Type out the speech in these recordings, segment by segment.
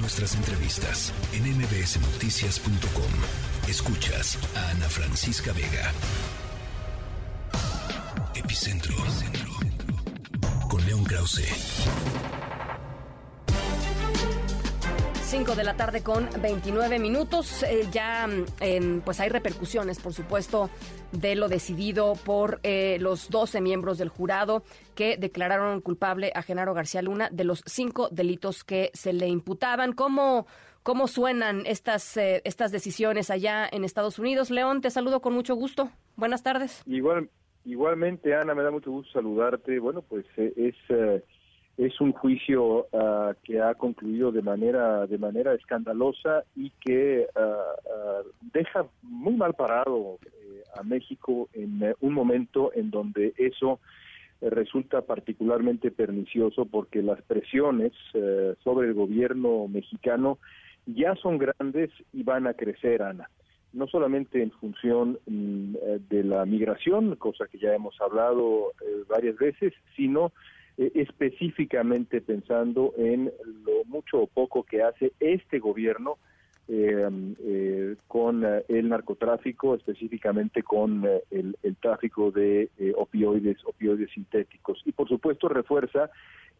nuestras entrevistas en mbsnoticias.com. Escuchas a Ana Francisca Vega. Epicentro. Con León Krause. 5 de la tarde con 29 minutos. Eh, ya em, pues hay repercusiones, por supuesto, de lo decidido por eh, los 12 miembros del jurado que declararon culpable a Genaro García Luna de los cinco delitos que se le imputaban. ¿Cómo, cómo suenan estas, eh, estas decisiones allá en Estados Unidos? León, te saludo con mucho gusto. Buenas tardes. Igual, igualmente, Ana, me da mucho gusto saludarte. Bueno, pues es es un juicio uh, que ha concluido de manera de manera escandalosa y que uh, uh, deja muy mal parado eh, a México en eh, un momento en donde eso eh, resulta particularmente pernicioso porque las presiones sobre el gobierno mexicano ya son grandes y van a crecer, Ana. No solamente en función mm, de la migración, cosa que ya hemos hablado varias veces, sino eh, específicamente pensando en lo mucho o poco que hace este gobierno eh, eh, con el narcotráfico, específicamente con el, tráfico de opioides, opioides sintéticos. Y por supuesto refuerza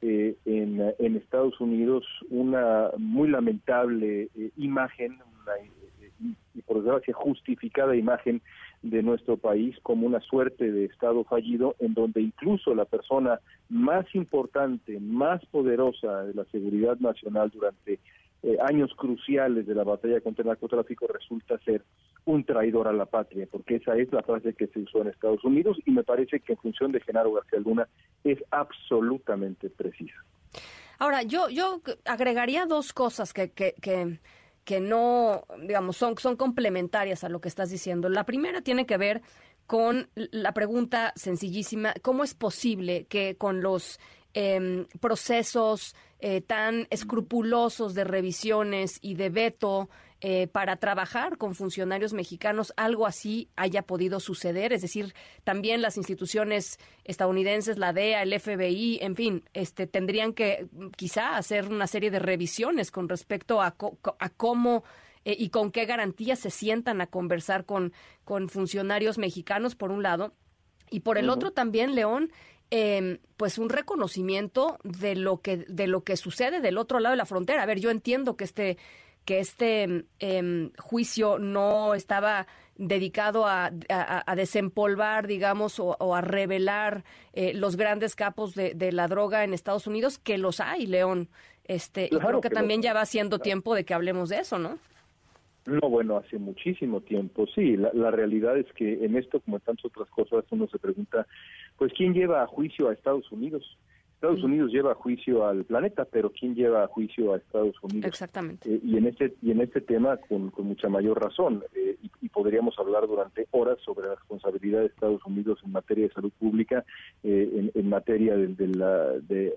en, en, Estados Unidos una muy lamentable imagen, una, y por desgracia justificada imagen de nuestro país como una suerte de Estado fallido en donde incluso la persona más importante, más poderosa de la seguridad nacional durante eh, años cruciales de la batalla contra el narcotráfico resulta ser un traidor a la patria, porque esa es la frase que se usó en Estados Unidos y me parece que en función de Genaro García Luna es absolutamente precisa. Ahora, yo, yo agregaría dos cosas que, que, que que no, digamos, son, son complementarias a lo que estás diciendo. La primera tiene que ver con la pregunta sencillísima, ¿cómo es posible que con los eh, procesos eh, tan escrupulosos de revisiones y de veto eh, para trabajar con funcionarios mexicanos algo así haya podido suceder, es decir, también las instituciones estadounidenses, la DEA, el FBI, en fin, este tendrían que quizá hacer una serie de revisiones con respecto a, a cómo eh, y con qué garantías se sientan a conversar con, con funcionarios mexicanos, por un lado, y por el otro también, León, eh, pues un reconocimiento de lo que de lo que sucede del otro lado de la frontera. A ver, yo entiendo que este que este em, juicio no estaba dedicado a, desempolvar, digamos, o, a revelar eh, los grandes capos de, la droga en Estados Unidos, que los hay, León. Este, y creo que, también ya va siendo tiempo de que hablemos de eso, ¿no? No, bueno, hace muchísimo tiempo, sí. La, la realidad es que en esto, como en tantas otras cosas, uno se pregunta, pues, ¿quién lleva a juicio a Estados Unidos? Estados Unidos lleva a juicio al planeta, pero ¿quién lleva a juicio a Estados Unidos? Exactamente. Eh, y en este y en este tema con, mucha mayor razón eh, y, podríamos hablar durante horas sobre la responsabilidad de Estados Unidos en materia de salud pública, eh, en, materia de, la, de,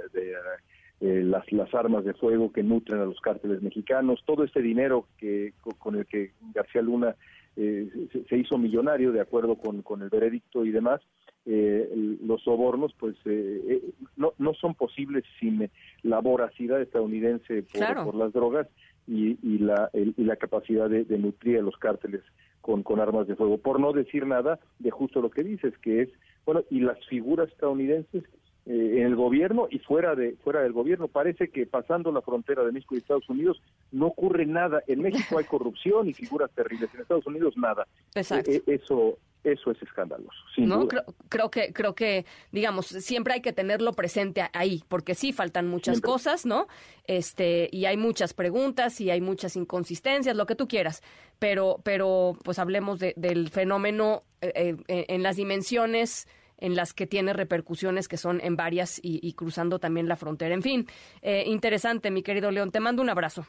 las, las armas de fuego que nutren a los cárteles mexicanos, todo este dinero que con el que García Luna se, hizo millonario de acuerdo con, con el veredicto y demás eh, los sobornos pues eh, eh, no, no son posibles sin la voracidad estadounidense por, las drogas y, y, la, y la capacidad de, nutrir a los cárteles con, con armas de fuego. Por no decir nada de justo lo que dices, que es, bueno, y las figuras estadounidenses eh, en el gobierno y fuera de fuera del gobierno. Parece que pasando la frontera de México y Estados Unidos no ocurre nada. En México hay corrupción y figuras terribles. En Estados Unidos nada. Exacto. eso eso es escandaloso. no, Creo, que creo que digamos siempre hay que tenerlo presente ahí, porque sí faltan muchas cosas, ¿no? Este y hay muchas preguntas y hay muchas inconsistencias, lo que tú quieras, pero pero pues hablemos del fenómeno eh, eh, en las dimensiones en las que tiene repercusiones que son en varias y, cruzando también la frontera. En fin, eh, interesante, mi querido León. Te mando un abrazo.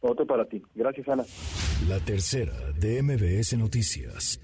Otro para ti. Gracias, Ana. La tercera de MBS Noticias.